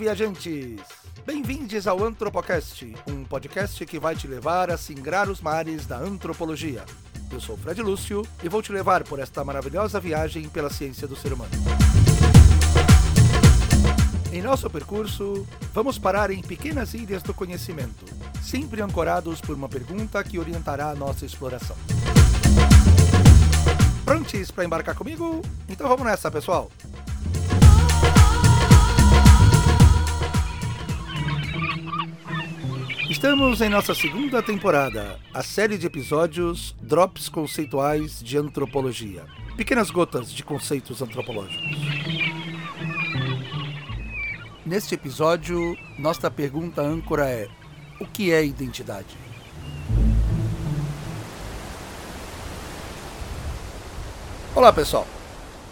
viajantes! Bem-vindos ao Antropocast, um podcast que vai te levar a singrar os mares da antropologia. Eu sou Fred Lúcio e vou te levar por esta maravilhosa viagem pela ciência do ser humano. Em nosso percurso, vamos parar em pequenas ilhas do conhecimento, sempre ancorados por uma pergunta que orientará a nossa exploração. Prontos para embarcar comigo? Então vamos nessa, pessoal! Estamos em nossa segunda temporada, a série de episódios Drops Conceituais de Antropologia. Pequenas gotas de conceitos antropológicos. Neste episódio, nossa pergunta âncora é: o que é identidade? Olá, pessoal.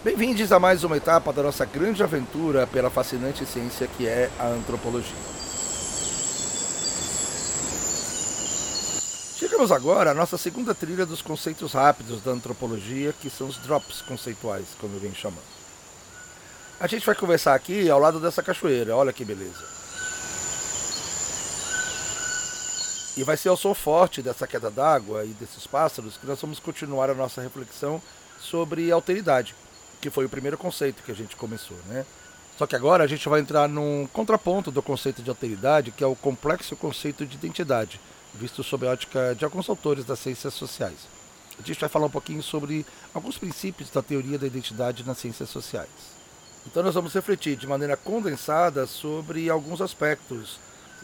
Bem-vindos a mais uma etapa da nossa grande aventura pela fascinante ciência que é a antropologia. Chegamos agora à nossa segunda trilha dos conceitos rápidos da antropologia, que são os drops conceituais, como eu venho chamando. A gente vai conversar aqui ao lado dessa cachoeira, olha que beleza. E vai ser ao som forte dessa queda d'água e desses pássaros que nós vamos continuar a nossa reflexão sobre alteridade, que foi o primeiro conceito que a gente começou, né? Só que agora a gente vai entrar num contraponto do conceito de alteridade, que é o complexo conceito de identidade visto sob a ótica de alguns autores das ciências sociais. A gente vai falar um pouquinho sobre alguns princípios da teoria da identidade nas ciências sociais. Então nós vamos refletir de maneira condensada sobre alguns aspectos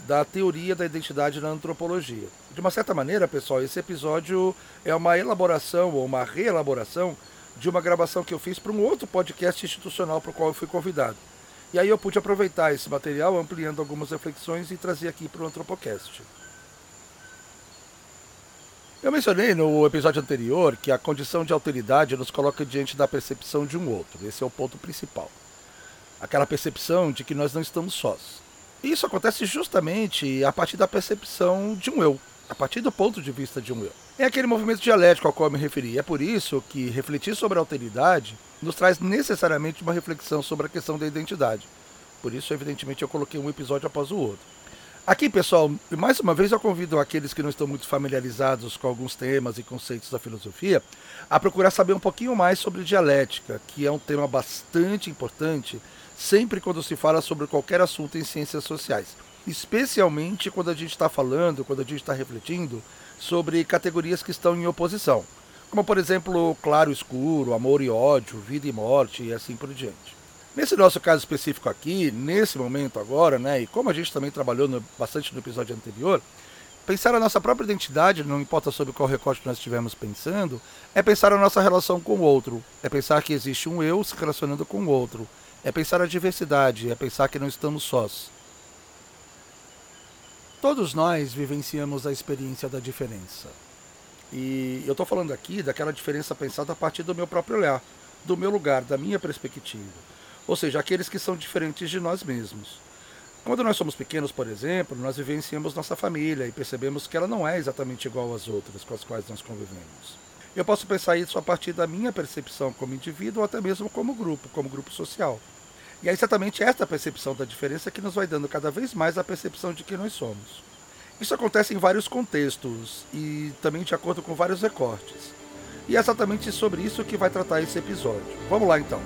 da teoria da identidade na antropologia. De uma certa maneira, pessoal, esse episódio é uma elaboração ou uma reelaboração de uma gravação que eu fiz para um outro podcast institucional para o qual eu fui convidado. E aí eu pude aproveitar esse material ampliando algumas reflexões e trazer aqui para o Antropocast. Eu mencionei no episódio anterior que a condição de alteridade nos coloca diante da percepção de um outro. Esse é o ponto principal. Aquela percepção de que nós não estamos sós. E isso acontece justamente a partir da percepção de um eu, a partir do ponto de vista de um eu. É aquele movimento dialético ao qual eu me referi. É por isso que refletir sobre a alteridade nos traz necessariamente uma reflexão sobre a questão da identidade. Por isso, evidentemente, eu coloquei um episódio após o outro. Aqui, pessoal, mais uma vez eu convido aqueles que não estão muito familiarizados com alguns temas e conceitos da filosofia a procurar saber um pouquinho mais sobre dialética, que é um tema bastante importante sempre quando se fala sobre qualquer assunto em ciências sociais, especialmente quando a gente está falando, quando a gente está refletindo sobre categorias que estão em oposição, como por exemplo claro e escuro, amor e ódio, vida e morte e assim por diante. Nesse nosso caso específico aqui, nesse momento agora, né, e como a gente também trabalhou no, bastante no episódio anterior, pensar a nossa própria identidade, não importa sobre qual recorte nós estivermos pensando, é pensar a nossa relação com o outro, é pensar que existe um eu se relacionando com o outro, é pensar a diversidade, é pensar que não estamos sós. Todos nós vivenciamos a experiência da diferença. E eu estou falando aqui daquela diferença pensada a partir do meu próprio olhar, do meu lugar, da minha perspectiva ou seja, aqueles que são diferentes de nós mesmos. Quando nós somos pequenos, por exemplo, nós vivenciamos nossa família e percebemos que ela não é exatamente igual às outras com as quais nós convivemos. Eu posso pensar isso a partir da minha percepção como indivíduo ou até mesmo como grupo, como grupo social. E é exatamente esta percepção da diferença que nos vai dando cada vez mais a percepção de que nós somos. Isso acontece em vários contextos e também de acordo com vários recortes. E é exatamente sobre isso que vai tratar esse episódio. Vamos lá então.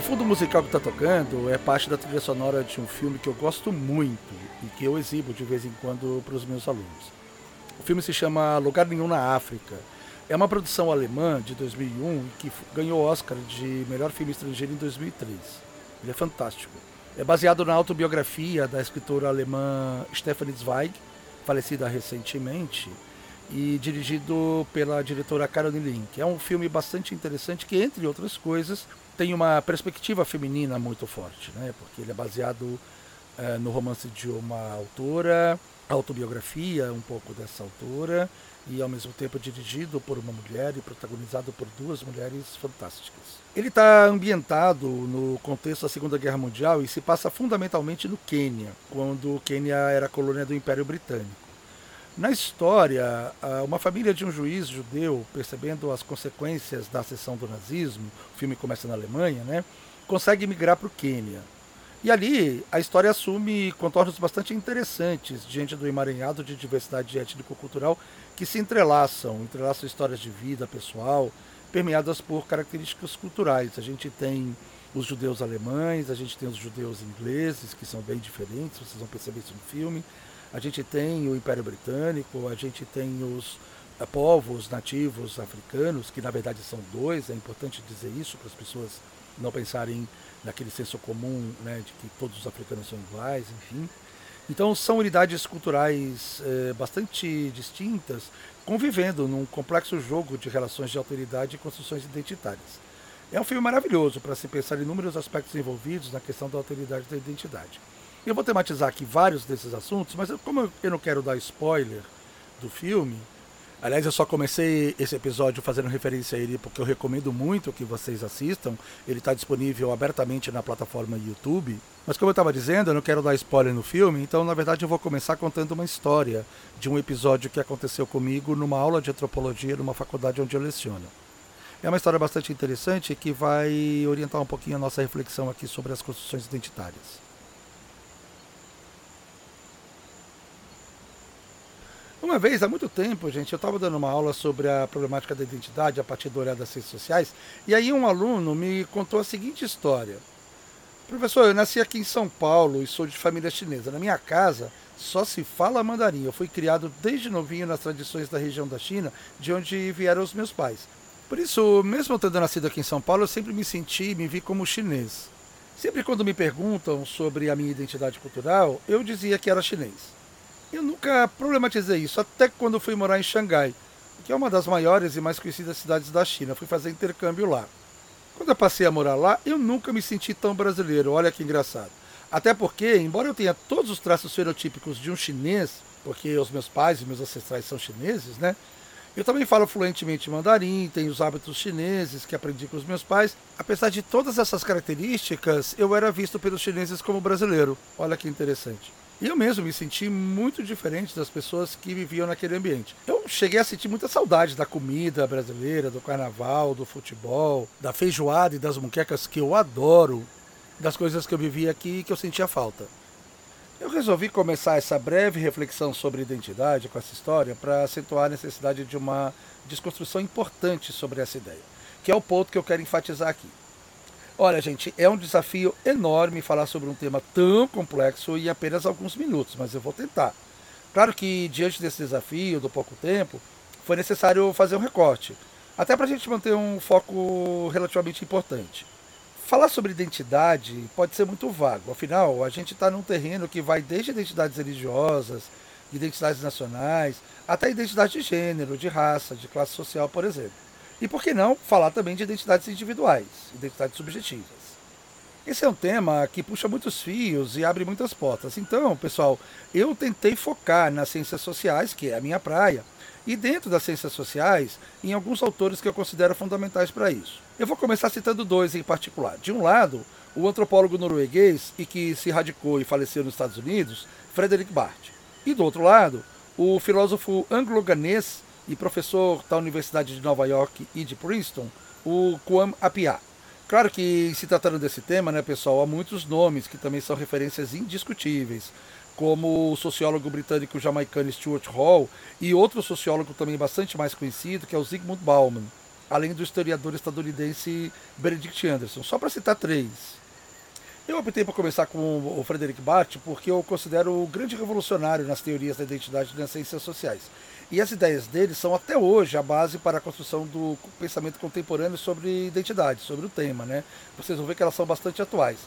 Esse fundo musical que está tocando é parte da trilha sonora de um filme que eu gosto muito e que eu exibo de vez em quando para os meus alunos. O filme se chama Lugar Nenhum na África. É uma produção alemã de 2001 que ganhou o Oscar de melhor filme estrangeiro em 2003. Ele é fantástico. É baseado na autobiografia da escritora alemã Stephanie Zweig, falecida recentemente, e dirigido pela diretora Caroline Link. É um filme bastante interessante que, entre outras coisas, tem uma perspectiva feminina muito forte, né? porque ele é baseado é, no romance de uma autora, autobiografia um pouco dessa autora, e ao mesmo tempo dirigido por uma mulher e protagonizado por duas mulheres fantásticas. Ele está ambientado no contexto da Segunda Guerra Mundial e se passa fundamentalmente no Quênia, quando o Quênia era colônia do Império Britânico. Na história, uma família de um juiz judeu, percebendo as consequências da ascensão do nazismo, o filme começa na Alemanha, né, consegue migrar para o Quênia. E ali a história assume contornos bastante interessantes diante do emaranhado de diversidade étnico-cultural que se entrelaçam, entrelaçam histórias de vida pessoal, permeadas por características culturais. A gente tem os judeus alemães, a gente tem os judeus ingleses, que são bem diferentes, vocês vão perceber isso no filme. A gente tem o Império Britânico, a gente tem os eh, povos nativos africanos, que na verdade são dois, é importante dizer isso para as pessoas não pensarem naquele senso comum né, de que todos os africanos são iguais, enfim. Então são unidades culturais eh, bastante distintas, convivendo num complexo jogo de relações de autoridade e construções identitárias. É um filme maravilhoso para se pensar em inúmeros aspectos envolvidos na questão da autoridade e da identidade. Eu vou tematizar aqui vários desses assuntos, mas como eu não quero dar spoiler do filme, aliás, eu só comecei esse episódio fazendo referência a ele porque eu recomendo muito que vocês assistam. Ele está disponível abertamente na plataforma YouTube. Mas como eu estava dizendo, eu não quero dar spoiler no filme, então na verdade eu vou começar contando uma história de um episódio que aconteceu comigo numa aula de antropologia numa faculdade onde eu leciono. É uma história bastante interessante que vai orientar um pouquinho a nossa reflexão aqui sobre as construções identitárias. Uma vez, há muito tempo, gente, eu estava dando uma aula sobre a problemática da identidade a partir do olhar das ciências sociais, e aí um aluno me contou a seguinte história. Professor, eu nasci aqui em São Paulo e sou de família chinesa. Na minha casa só se fala mandarim. Eu fui criado desde novinho nas tradições da região da China, de onde vieram os meus pais. Por isso, mesmo tendo nascido aqui em São Paulo, eu sempre me senti, me vi como chinês. Sempre quando me perguntam sobre a minha identidade cultural, eu dizia que era chinês. Eu nunca problematizei isso, até quando fui morar em Xangai, que é uma das maiores e mais conhecidas cidades da China. Fui fazer intercâmbio lá. Quando eu passei a morar lá, eu nunca me senti tão brasileiro. Olha que engraçado. Até porque, embora eu tenha todos os traços fenotípicos de um chinês, porque os meus pais e meus ancestrais são chineses, né? Eu também falo fluentemente mandarim, tenho os hábitos chineses que aprendi com os meus pais. Apesar de todas essas características, eu era visto pelos chineses como brasileiro. Olha que interessante. E eu mesmo me senti muito diferente das pessoas que viviam naquele ambiente. Eu cheguei a sentir muita saudade da comida brasileira, do carnaval, do futebol, da feijoada e das muquecas que eu adoro, das coisas que eu vivia aqui e que eu sentia falta. Eu resolvi começar essa breve reflexão sobre identidade com essa história para acentuar a necessidade de uma desconstrução importante sobre essa ideia, que é o ponto que eu quero enfatizar aqui. Olha, gente, é um desafio enorme falar sobre um tema tão complexo em apenas alguns minutos, mas eu vou tentar. Claro que, diante desse desafio, do pouco tempo, foi necessário fazer um recorte, até para a gente manter um foco relativamente importante. Falar sobre identidade pode ser muito vago, afinal, a gente está num terreno que vai desde identidades religiosas, identidades nacionais, até identidade de gênero, de raça, de classe social, por exemplo. E por que não falar também de identidades individuais, identidades subjetivas? Esse é um tema que puxa muitos fios e abre muitas portas. Então, pessoal, eu tentei focar nas ciências sociais, que é a minha praia, e dentro das ciências sociais, em alguns autores que eu considero fundamentais para isso. Eu vou começar citando dois em particular. De um lado, o antropólogo norueguês e que se radicou e faleceu nos Estados Unidos, Frederick Barth. E do outro lado, o filósofo anglo-ganês e professor da Universidade de Nova York e de Princeton, o Kwame Appiah. Claro que, se tratando desse tema, né, pessoal, há muitos nomes que também são referências indiscutíveis, como o sociólogo britânico jamaicano Stuart Hall e outro sociólogo também bastante mais conhecido, que é o Zygmunt Bauman, além do historiador estadunidense Benedict Anderson, só para citar três. Eu optei por começar com o Frederick Barth porque eu o considero o grande revolucionário nas teorias da identidade e nas ciências sociais. E as ideias dele são até hoje a base para a construção do pensamento contemporâneo sobre identidade, sobre o tema. Né? Vocês vão ver que elas são bastante atuais.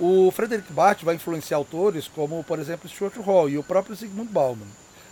O Frederick Barth vai influenciar autores como, por exemplo, Stuart Hall e o próprio Zygmunt Bauman.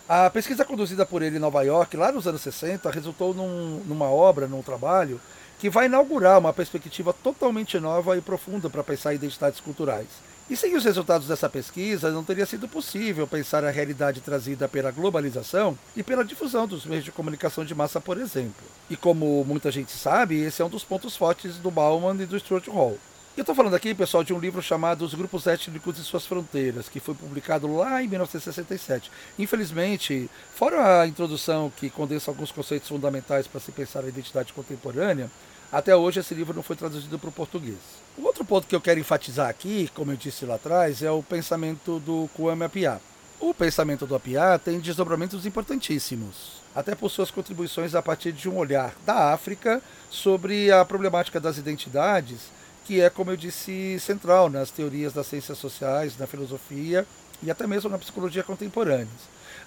A pesquisa conduzida por ele em Nova York, lá nos anos 60, resultou num, numa obra, num trabalho, que vai inaugurar uma perspectiva totalmente nova e profunda para pensar identidades culturais. E sem os resultados dessa pesquisa, não teria sido possível pensar a realidade trazida pela globalização e pela difusão dos meios de comunicação de massa, por exemplo. E como muita gente sabe, esse é um dos pontos fortes do Bauman e do Stuart Hall. Eu estou falando aqui, pessoal, de um livro chamado Os Grupos Étnicos e Suas Fronteiras, que foi publicado lá em 1967. Infelizmente, fora a introdução que condensa alguns conceitos fundamentais para se pensar a identidade contemporânea, até hoje esse livro não foi traduzido para o português. O outro ponto que eu quero enfatizar aqui, como eu disse lá atrás, é o pensamento do Kwame Appiah. O pensamento do Appiah tem desdobramentos importantíssimos, até por suas contribuições a partir de um olhar da África sobre a problemática das identidades que é, como eu disse, central nas teorias das ciências sociais, na filosofia e até mesmo na psicologia contemporânea.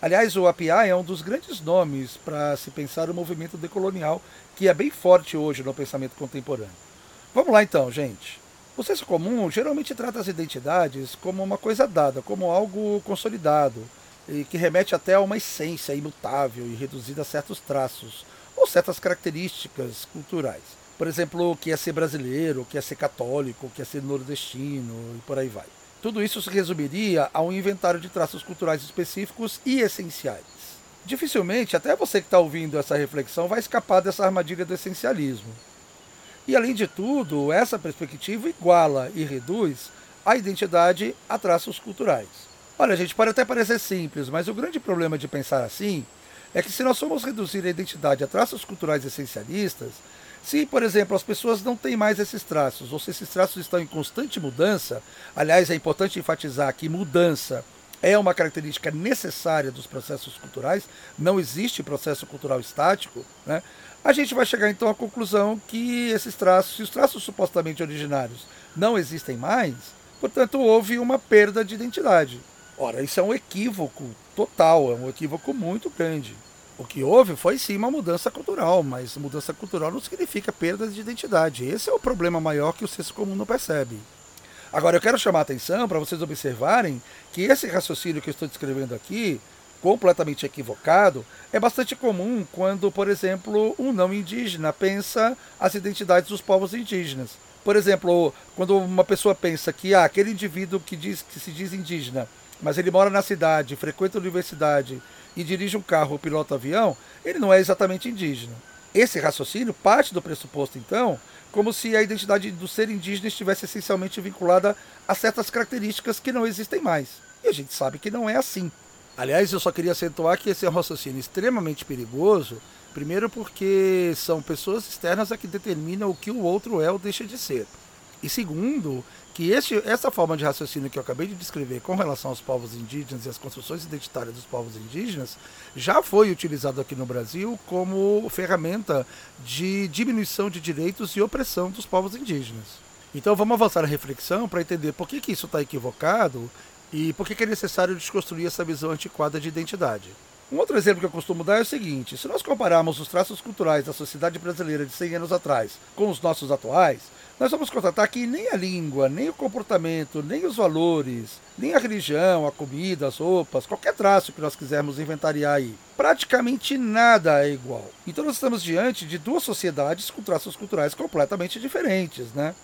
Aliás, o API é um dos grandes nomes para se pensar o movimento decolonial, que é bem forte hoje no pensamento contemporâneo. Vamos lá então, gente. O senso comum geralmente trata as identidades como uma coisa dada, como algo consolidado, e que remete até a uma essência imutável e reduzida a certos traços ou certas características culturais. Por exemplo, o que é ser brasileiro, o que é ser católico, o que é ser nordestino e por aí vai. Tudo isso se resumiria a um inventário de traços culturais específicos e essenciais. Dificilmente, até você que está ouvindo essa reflexão vai escapar dessa armadilha do essencialismo. E além de tudo, essa perspectiva iguala e reduz a identidade a traços culturais. Olha, gente, pode até parecer simples, mas o grande problema de pensar assim é que se nós formos reduzir a identidade a traços culturais essencialistas, se, por exemplo, as pessoas não têm mais esses traços, ou se esses traços estão em constante mudança, aliás, é importante enfatizar que mudança é uma característica necessária dos processos culturais, não existe processo cultural estático, né? a gente vai chegar então à conclusão que esses traços, se os traços supostamente originários não existem mais, portanto houve uma perda de identidade. Ora, isso é um equívoco total, é um equívoco muito grande. O que houve foi sim uma mudança cultural, mas mudança cultural não significa perda de identidade. Esse é o problema maior que o senso comum não percebe. Agora eu quero chamar a atenção para vocês observarem que esse raciocínio que eu estou descrevendo aqui, completamente equivocado, é bastante comum quando, por exemplo, um não indígena pensa as identidades dos povos indígenas. Por exemplo, quando uma pessoa pensa que ah, aquele indivíduo que, diz, que se diz indígena, mas ele mora na cidade, frequenta a universidade e dirige um carro ou pilota avião, ele não é exatamente indígena. Esse raciocínio parte do pressuposto, então, como se a identidade do ser indígena estivesse essencialmente vinculada a certas características que não existem mais. E a gente sabe que não é assim. Aliás, eu só queria acentuar que esse é um raciocínio extremamente perigoso, primeiro porque são pessoas externas a que determinam o que o outro é ou deixa de ser. E segundo, que este, essa forma de raciocínio que eu acabei de descrever com relação aos povos indígenas e às construções identitárias dos povos indígenas já foi utilizado aqui no Brasil como ferramenta de diminuição de direitos e opressão dos povos indígenas. Então vamos avançar a reflexão para entender por que, que isso está equivocado e por que, que é necessário desconstruir essa visão antiquada de identidade. Um outro exemplo que eu costumo dar é o seguinte: se nós compararmos os traços culturais da sociedade brasileira de 100 anos atrás com os nossos atuais, nós vamos constatar que nem a língua, nem o comportamento, nem os valores, nem a religião, a comida, as roupas, qualquer traço que nós quisermos inventariar aí, praticamente nada é igual. Então nós estamos diante de duas sociedades com traços culturais completamente diferentes, né?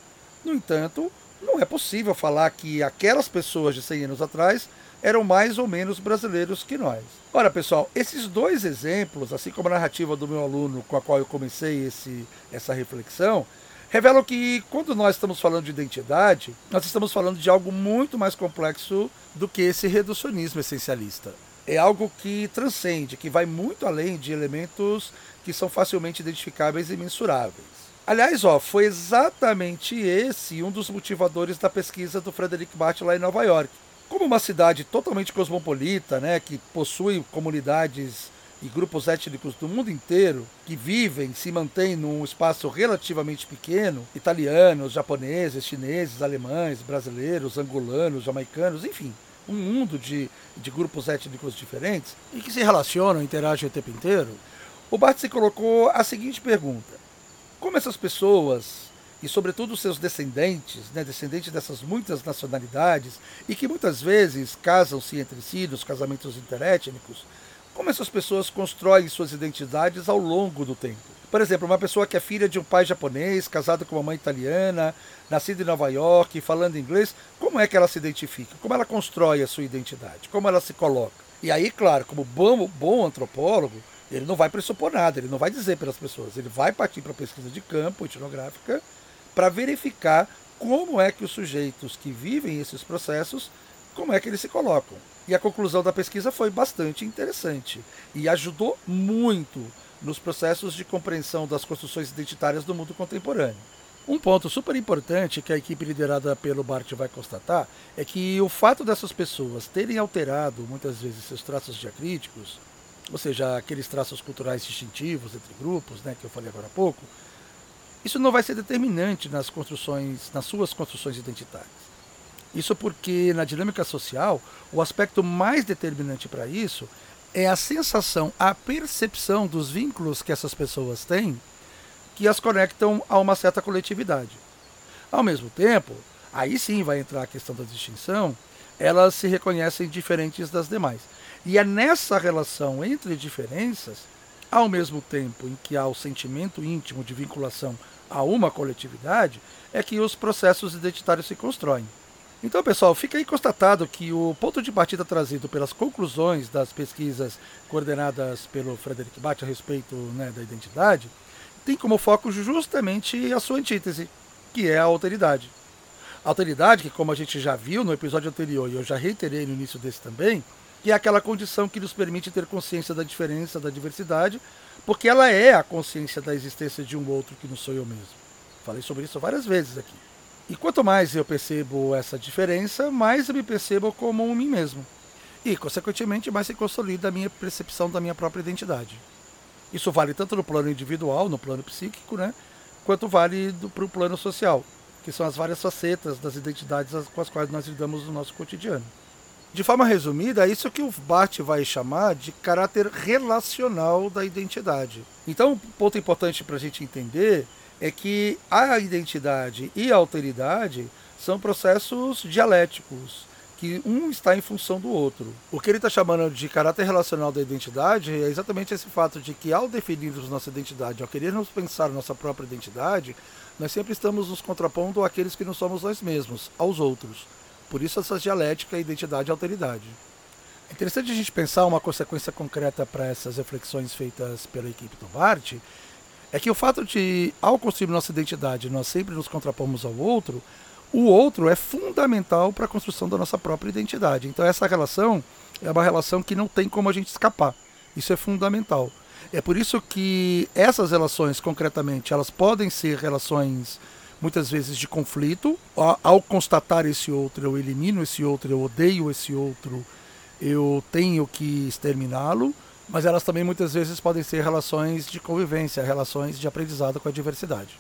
No entanto, não é possível falar que aquelas pessoas de 100 anos atrás eram mais ou menos brasileiros que nós. Ora, pessoal, esses dois exemplos, assim como a narrativa do meu aluno com a qual eu comecei esse, essa reflexão, revelam que quando nós estamos falando de identidade, nós estamos falando de algo muito mais complexo do que esse reducionismo essencialista. É algo que transcende, que vai muito além de elementos que são facilmente identificáveis e mensuráveis. Aliás, ó, foi exatamente esse um dos motivadores da pesquisa do Frederick Bart lá em Nova York. Como uma cidade totalmente cosmopolita, né, que possui comunidades e grupos étnicos do mundo inteiro que vivem, se mantêm num espaço relativamente pequeno, italianos, japoneses, chineses, alemães, brasileiros, angolanos, jamaicanos, enfim, um mundo de, de grupos étnicos diferentes e que se relacionam, interagem o tempo inteiro, o Bart se colocou a seguinte pergunta: como essas pessoas e sobretudo seus descendentes, né, descendentes dessas muitas nacionalidades e que muitas vezes casam-se entre si nos casamentos interétnicos, como essas pessoas constroem suas identidades ao longo do tempo. Por exemplo, uma pessoa que é filha de um pai japonês, casada com uma mãe italiana, nascida em Nova York, falando inglês, como é que ela se identifica? Como ela constrói a sua identidade? Como ela se coloca? E aí, claro, como bom, bom antropólogo, ele não vai pressupor nada, ele não vai dizer para as pessoas, ele vai partir para a pesquisa de campo etnográfica para verificar como é que os sujeitos que vivem esses processos, como é que eles se colocam. E a conclusão da pesquisa foi bastante interessante e ajudou muito nos processos de compreensão das construções identitárias do mundo contemporâneo. Um ponto super importante que a equipe liderada pelo Bart vai constatar é que o fato dessas pessoas terem alterado muitas vezes seus traços diacríticos, ou seja, aqueles traços culturais distintivos entre grupos, né, que eu falei agora há pouco, isso não vai ser determinante nas construções, nas suas construções identitárias. Isso porque na dinâmica social, o aspecto mais determinante para isso é a sensação, a percepção dos vínculos que essas pessoas têm que as conectam a uma certa coletividade. Ao mesmo tempo, aí sim vai entrar a questão da distinção, elas se reconhecem diferentes das demais. E é nessa relação entre diferenças, ao mesmo tempo em que há o sentimento íntimo de vinculação a uma coletividade, é que os processos identitários se constroem. Então, pessoal, fica aí constatado que o ponto de partida trazido pelas conclusões das pesquisas coordenadas pelo Frederick Bate a respeito né, da identidade tem como foco justamente a sua antítese, que é a alteridade. A alteridade, que como a gente já viu no episódio anterior e eu já reiterei no início desse também, que é aquela condição que nos permite ter consciência da diferença, da diversidade, porque ela é a consciência da existência de um outro que não sou eu mesmo. Falei sobre isso várias vezes aqui. E quanto mais eu percebo essa diferença, mais eu me percebo como mim mesmo. E, consequentemente, mais se consolida a minha percepção da minha própria identidade. Isso vale tanto no plano individual, no plano psíquico, né, quanto vale para o plano social, que são as várias facetas das identidades com as quais nós lidamos no nosso cotidiano. De forma resumida, é isso que o Bart vai chamar de caráter relacional da identidade. Então, um ponto importante para a gente entender é que a identidade e a alteridade são processos dialéticos, que um está em função do outro. O que ele está chamando de caráter relacional da identidade é exatamente esse fato de que, ao definirmos nossa identidade, ao querermos pensar nossa própria identidade, nós sempre estamos nos contrapondo àqueles que não somos nós mesmos, aos outros. Por isso, essa dialética identidade e alteridade. É interessante a gente pensar uma consequência concreta para essas reflexões feitas pela equipe do Bart, é que o fato de, ao construir nossa identidade, nós sempre nos contrapomos ao outro, o outro é fundamental para a construção da nossa própria identidade. Então essa relação é uma relação que não tem como a gente escapar. Isso é fundamental. É por isso que essas relações, concretamente, elas podem ser relações muitas vezes de conflito. Ao constatar esse outro, eu elimino esse outro, eu odeio esse outro, eu tenho que exterminá-lo. Mas elas também muitas vezes podem ser relações de convivência, relações de aprendizado com a diversidade.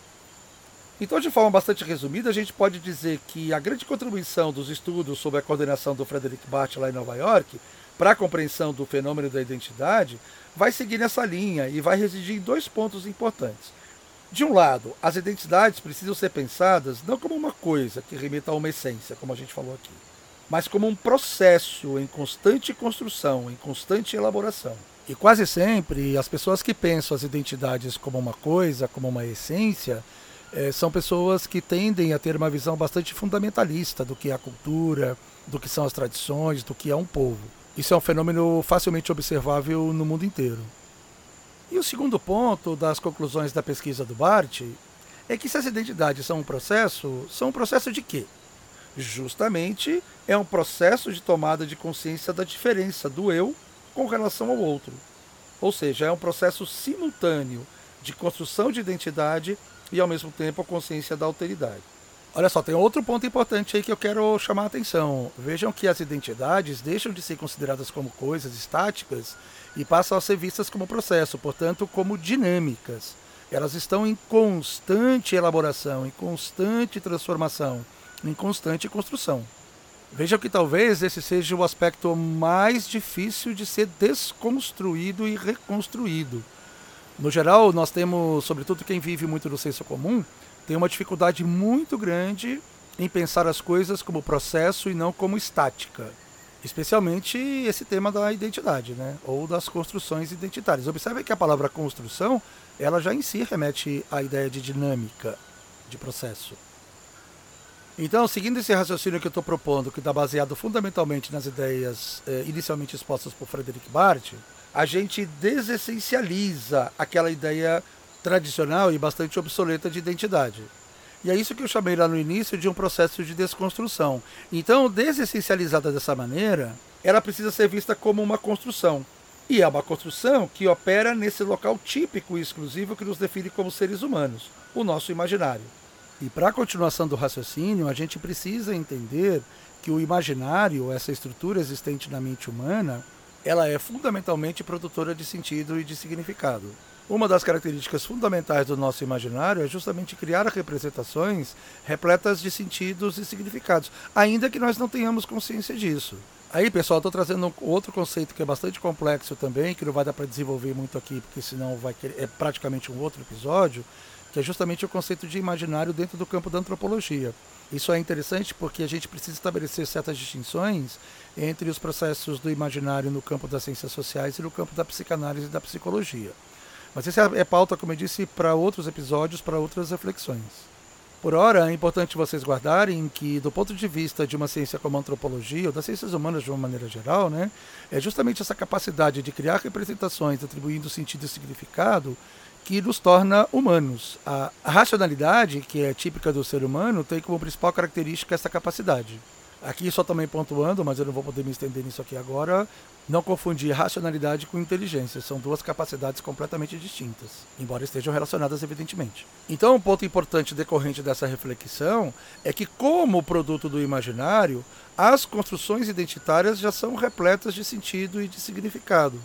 Então, de forma bastante resumida, a gente pode dizer que a grande contribuição dos estudos sobre a coordenação do Frederick Bart lá em Nova York para a compreensão do fenômeno da identidade vai seguir nessa linha e vai residir em dois pontos importantes. De um lado, as identidades precisam ser pensadas não como uma coisa que remeta a uma essência, como a gente falou aqui, mas como um processo em constante construção, em constante elaboração. E quase sempre as pessoas que pensam as identidades como uma coisa, como uma essência, é, são pessoas que tendem a ter uma visão bastante fundamentalista do que é a cultura, do que são as tradições, do que é um povo. Isso é um fenômeno facilmente observável no mundo inteiro. E o segundo ponto das conclusões da pesquisa do Bart é que se as identidades são um processo, são um processo de quê? Justamente é um processo de tomada de consciência da diferença do eu com relação ao outro. Ou seja, é um processo simultâneo de construção de identidade e ao mesmo tempo a consciência da alteridade. Olha só, tem outro ponto importante aí que eu quero chamar a atenção. Vejam que as identidades deixam de ser consideradas como coisas estáticas e passam a ser vistas como processo, portanto, como dinâmicas. Elas estão em constante elaboração, em constante transformação, em constante construção. Vejam que talvez esse seja o aspecto mais difícil de ser desconstruído e reconstruído no geral, nós temos, sobretudo quem vive muito no senso comum, tem uma dificuldade muito grande em pensar as coisas como processo e não como estática. Especialmente esse tema da identidade, né? Ou das construções identitárias. Observe que a palavra construção, ela já em si remete à ideia de dinâmica de processo. Então, seguindo esse raciocínio que eu estou propondo, que está baseado fundamentalmente nas ideias eh, inicialmente expostas por Frederick Barth, a gente desessencializa aquela ideia tradicional e bastante obsoleta de identidade. E é isso que eu chamei lá no início de um processo de desconstrução. Então, desessencializada dessa maneira, ela precisa ser vista como uma construção. E é uma construção que opera nesse local típico e exclusivo que nos define como seres humanos, o nosso imaginário. E para a continuação do raciocínio, a gente precisa entender que o imaginário, essa estrutura existente na mente humana, ela é fundamentalmente produtora de sentido e de significado. Uma das características fundamentais do nosso imaginário é justamente criar representações repletas de sentidos e significados, ainda que nós não tenhamos consciência disso. Aí, pessoal, estou trazendo outro conceito que é bastante complexo também, que não vai dar para desenvolver muito aqui, porque senão vai querer, é praticamente um outro episódio, que é justamente o conceito de imaginário dentro do campo da antropologia. Isso é interessante porque a gente precisa estabelecer certas distinções entre os processos do imaginário no campo das ciências sociais e no campo da psicanálise e da psicologia. Mas isso é, é pauta, como eu disse, para outros episódios, para outras reflexões. Por ora, é importante vocês guardarem que, do ponto de vista de uma ciência como a antropologia, ou das ciências humanas de uma maneira geral, né, é justamente essa capacidade de criar representações atribuindo sentido e significado que nos torna humanos. A, racionalidade, que é típica do ser humano, tem como principal característica essa capacidade. Aqui só também pontuando, mas eu não vou poder me estender nisso aqui agora, não confundir racionalidade com inteligência. São duas capacidades completamente distintas, embora estejam relacionadas evidentemente. Então, um ponto importante decorrente dessa reflexão é que, como produto do imaginário, as construções identitárias já são repletas de sentido e de significado.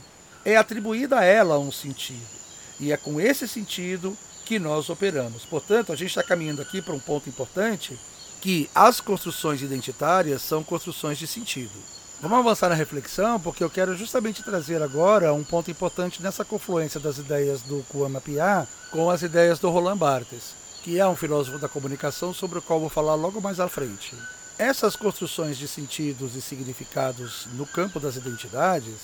É atribuída a ela um sentido. E é com esse sentido que nós operamos. Portanto, a gente está caminhando aqui para um ponto importante que as construções identitárias são construções de sentido. Vamos avançar na reflexão, porque eu quero justamente trazer agora um ponto importante nessa confluência das ideias do Kuama Pia com as ideias do Roland Barthes, que é um filósofo da comunicação sobre o qual vou falar logo mais à frente. Essas construções de sentidos e significados no campo das identidades,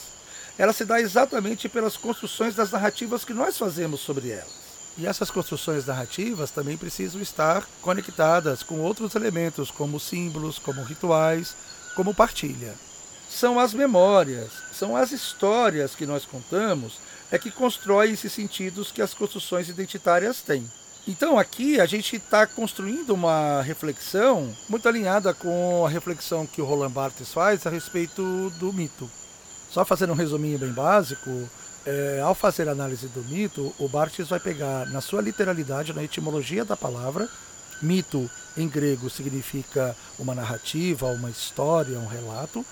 ela se dá exatamente pelas construções das narrativas que nós fazemos sobre elas. E essas construções narrativas também precisam estar conectadas com outros elementos, como símbolos, como rituais, como partilha. São as memórias, são as histórias que nós contamos é que constroem esses sentidos que as construções identitárias têm. Então aqui a gente está construindo uma reflexão muito alinhada com a reflexão que o Roland Barthes faz a respeito do mito. Só fazendo um resuminho bem básico, é, ao fazer a análise do mito, o Barthes vai pegar na sua literalidade, na etimologia da palavra, mito em grego significa uma narrativa, uma história, um relato,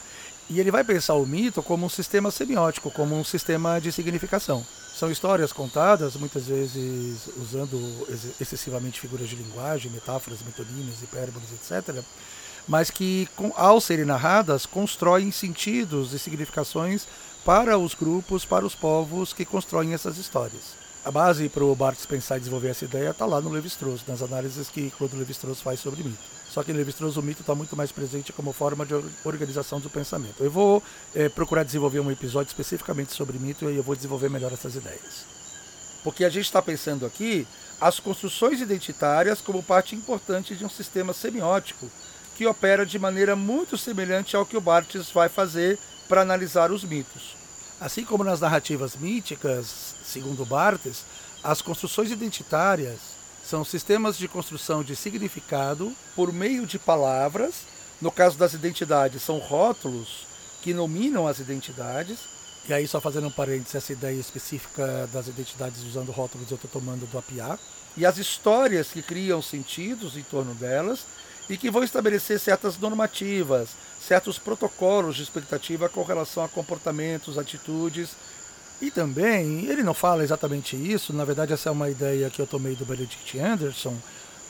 e ele vai pensar o mito como um sistema semiótico, como um sistema de significação. São histórias contadas, muitas vezes usando excessivamente figuras de linguagem, metáforas, metonímias, hipérboles, etc., mas que, ao serem narradas, constroem sentidos e significações para os grupos, para os povos que constroem essas histórias. A base para o Barthes pensar e desenvolver essa ideia está lá no Levi-Strauss, nas análises que Claude Levi-Strauss faz sobre mito. Só que em Levi-Strauss o mito está muito mais presente como forma de organização do pensamento. Eu vou é, procurar desenvolver um episódio especificamente sobre mito e eu vou desenvolver melhor essas ideias. Porque a gente está pensando aqui as construções identitárias como parte importante de um sistema semiótico que opera de maneira muito semelhante ao que o Barthes vai fazer para analisar os mitos. Assim como nas narrativas míticas, segundo Barthes, as construções identitárias são sistemas de construção de significado por meio de palavras. No caso das identidades, são rótulos que nominam as identidades. E aí, só fazendo um parênteses, essa ideia específica das identidades usando rótulos eu estou tomando do Apiá. E as histórias que criam sentidos em torno delas e que vão estabelecer certas normativas, certos protocolos de expectativa com relação a comportamentos, atitudes. E também, ele não fala exatamente isso, na verdade essa é uma ideia que eu tomei do Benedict Anderson,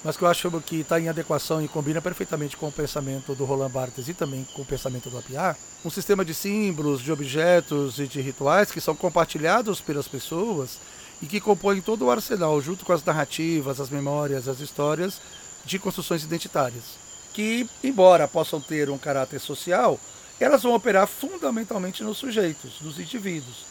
mas que eu acho que está em adequação e combina perfeitamente com o pensamento do Roland Barthes e também com o pensamento do Apiá, um sistema de símbolos, de objetos e de rituais que são compartilhados pelas pessoas e que compõem todo o arsenal, junto com as narrativas, as memórias, as histórias, de construções identitárias que, embora possam ter um caráter social, elas vão operar fundamentalmente nos sujeitos, nos indivíduos,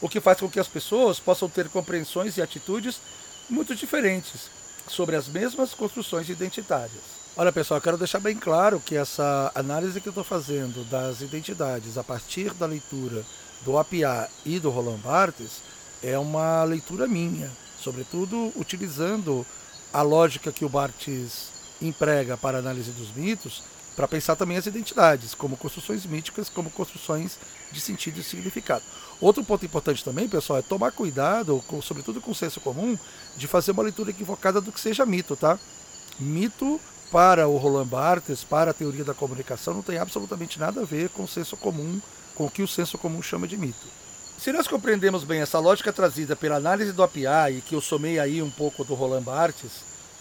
o que faz com que as pessoas possam ter compreensões e atitudes muito diferentes sobre as mesmas construções identitárias. Olha pessoal, eu quero deixar bem claro que essa análise que eu estou fazendo das identidades a partir da leitura do APA e do Roland Barthes é uma leitura minha, sobretudo utilizando a lógica que o Barthes emprega para análise dos mitos, para pensar também as identidades, como construções míticas, como construções de sentido e significado. Outro ponto importante também, pessoal, é tomar cuidado, com, sobretudo com o senso comum, de fazer uma leitura equivocada do que seja mito, tá? Mito para o Roland Barthes, para a teoria da comunicação, não tem absolutamente nada a ver com o senso comum, com o que o senso comum chama de mito. Se nós compreendemos bem essa lógica trazida pela análise do APA e que eu somei aí um pouco do Roland Barthes,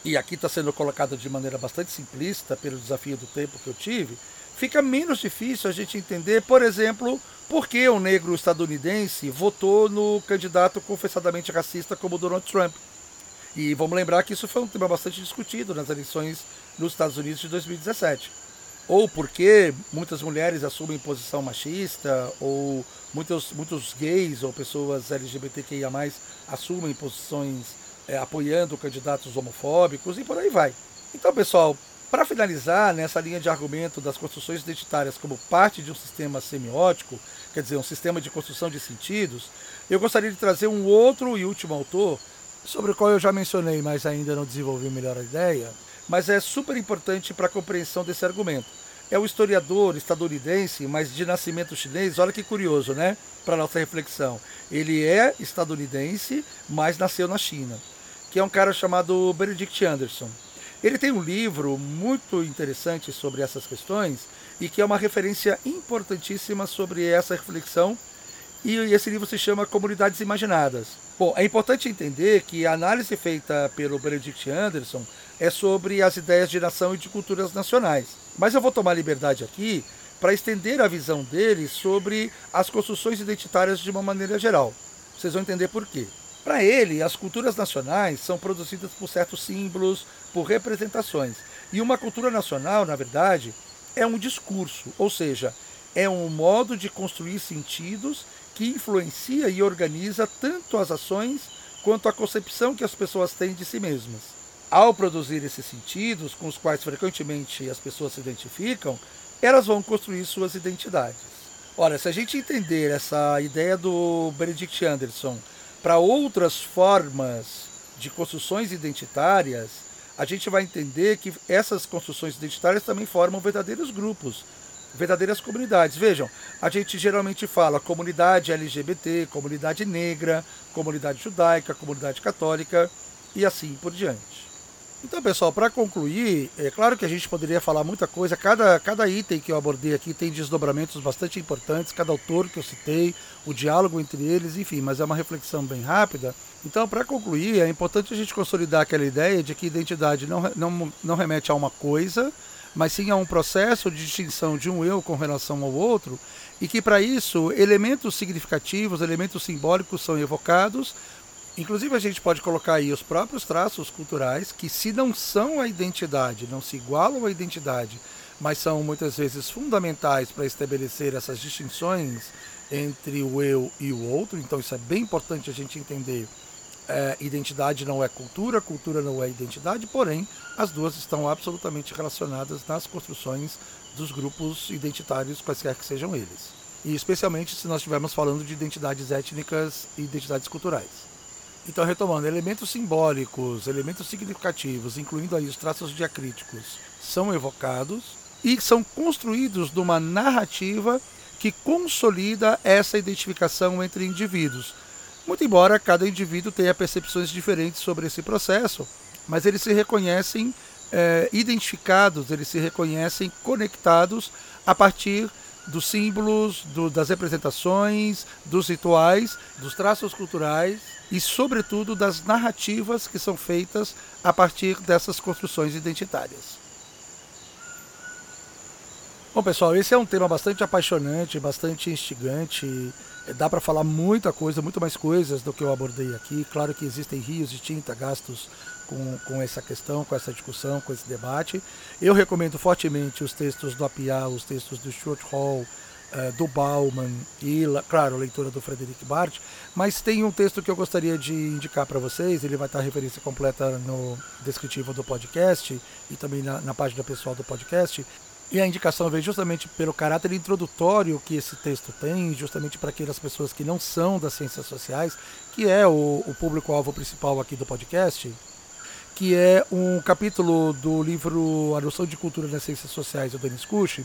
e aqui está sendo colocado de maneira bastante simplista pelo desafio do tempo que eu tive, fica menos difícil a gente entender, por exemplo, por que o negro estadunidense votou no candidato confessadamente racista como Donald Trump. E vamos lembrar que isso foi um tema bastante discutido nas eleições nos Estados Unidos de 2017. Ou porque muitas mulheres assumem posição machista, ou muitos, muitos gays ou pessoas LGBTQIA assumem posições é, apoiando candidatos homofóbicos e por aí vai. Então, pessoal, para finalizar nessa linha de argumento das construções identitárias como parte de um sistema semiótico, quer dizer, um sistema de construção de sentidos, eu gostaria de trazer um outro e último autor, sobre o qual eu já mencionei, mas ainda não desenvolvi melhor a ideia, mas é super importante para a compreensão desse argumento. É o historiador estadunidense, mas de nascimento chinês. Olha que curioso, né? Para nossa reflexão. Ele é estadunidense, mas nasceu na China. Que é um cara chamado Benedict Anderson. Ele tem um livro muito interessante sobre essas questões e que é uma referência importantíssima sobre essa reflexão. E esse livro se chama Comunidades Imaginadas. Bom, é importante entender que a análise feita pelo Benedict Anderson é sobre as ideias de nação e de culturas nacionais. Mas eu vou tomar liberdade aqui para estender a visão dele sobre as construções identitárias de uma maneira geral. Vocês vão entender por quê. Para ele, as culturas nacionais são produzidas por certos símbolos, por representações. E uma cultura nacional, na verdade, é um discurso, ou seja, é um modo de construir sentidos que influencia e organiza tanto as ações quanto a concepção que as pessoas têm de si mesmas ao produzir esses sentidos, com os quais frequentemente as pessoas se identificam, elas vão construir suas identidades. Ora, se a gente entender essa ideia do Benedict Anderson para outras formas de construções identitárias, a gente vai entender que essas construções identitárias também formam verdadeiros grupos, verdadeiras comunidades. Vejam, a gente geralmente fala comunidade LGBT, comunidade negra, comunidade judaica, comunidade católica e assim por diante. Então, pessoal, para concluir, é claro que a gente poderia falar muita coisa. Cada, cada item que eu abordei aqui tem desdobramentos bastante importantes, cada autor que eu citei, o diálogo entre eles, enfim, mas é uma reflexão bem rápida. Então, para concluir, é importante a gente consolidar aquela ideia de que identidade não, não, não remete a uma coisa, mas sim a um processo de distinção de um eu com relação ao outro, e que para isso elementos significativos, elementos simbólicos são evocados, Inclusive a gente pode colocar aí os próprios traços culturais que se não são a identidade, não se igualam à identidade, mas são muitas vezes fundamentais para estabelecer essas distinções entre o eu e o outro. Então isso é bem importante a gente entender. É, identidade não é cultura, cultura não é identidade, porém as duas estão absolutamente relacionadas nas construções dos grupos identitários, quaisquer que sejam eles. E especialmente se nós estivermos falando de identidades étnicas e identidades culturais. Então, retomando, elementos simbólicos, elementos significativos, incluindo aí os traços diacríticos, são evocados e são construídos numa narrativa que consolida essa identificação entre indivíduos. Muito embora cada indivíduo tenha percepções diferentes sobre esse processo, mas eles se reconhecem é, identificados, eles se reconhecem conectados a partir dos símbolos, do, das representações, dos rituais, dos traços culturais e, sobretudo, das narrativas que são feitas a partir dessas construções identitárias. Bom, pessoal, esse é um tema bastante apaixonante, bastante instigante. Dá para falar muita coisa, muito mais coisas do que eu abordei aqui. Claro que existem rios de tinta gastos com, com essa questão, com essa discussão, com esse debate. Eu recomendo fortemente os textos do APIA, os textos do Stuart Hall, uh, do Bauman e, claro, a leitura do Frederic Bart, mas tem um texto que eu gostaria de indicar para vocês, ele vai estar referência completa no descritivo do podcast e também na, na página pessoal do podcast, e a indicação veio justamente pelo caráter introdutório que esse texto tem, justamente para aquelas pessoas que não são das ciências sociais, que é o, o público-alvo principal aqui do podcast, que é um capítulo do livro A Noção de Cultura nas Ciências Sociais, do Denis Kush,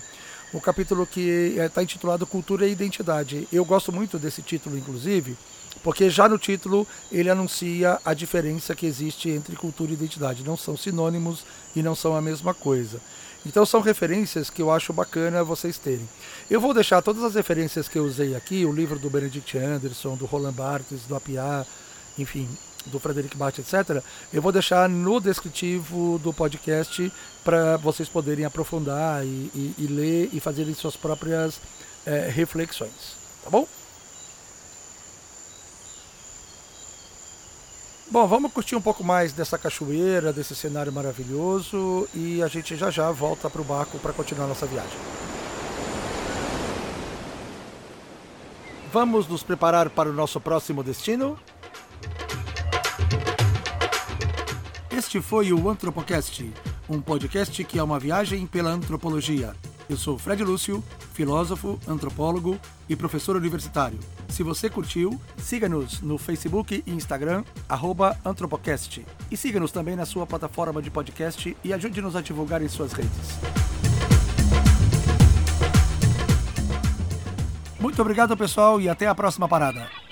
um capítulo que está intitulado Cultura e Identidade. Eu gosto muito desse título, inclusive, porque já no título ele anuncia a diferença que existe entre cultura e identidade. Não são sinônimos e não são a mesma coisa. Então são referências que eu acho bacana vocês terem. Eu vou deixar todas as referências que eu usei aqui, o livro do Benedict Anderson, do Roland Barthes, do Apiá, enfim, do Frederic Bart, etc. Eu vou deixar no descritivo do podcast para vocês poderem aprofundar e, e, e, ler e fazerem suas próprias é, reflexões. Tá bom? Bom, vamos curtir um pouco mais dessa cachoeira, desse cenário maravilhoso e a gente já já volta para o barco para continuar nossa viagem. Vamos nos preparar para o nosso próximo destino? Este foi o Antropocast, um podcast que é uma viagem pela antropologia. Eu sou Fred Lúcio, filósofo, antropólogo e professor universitário. Se você curtiu, siga-nos no Facebook e Instagram, Antropocast. E siga-nos também na sua plataforma de podcast e ajude-nos a divulgar em suas redes. Muito obrigado, pessoal, e até a próxima parada.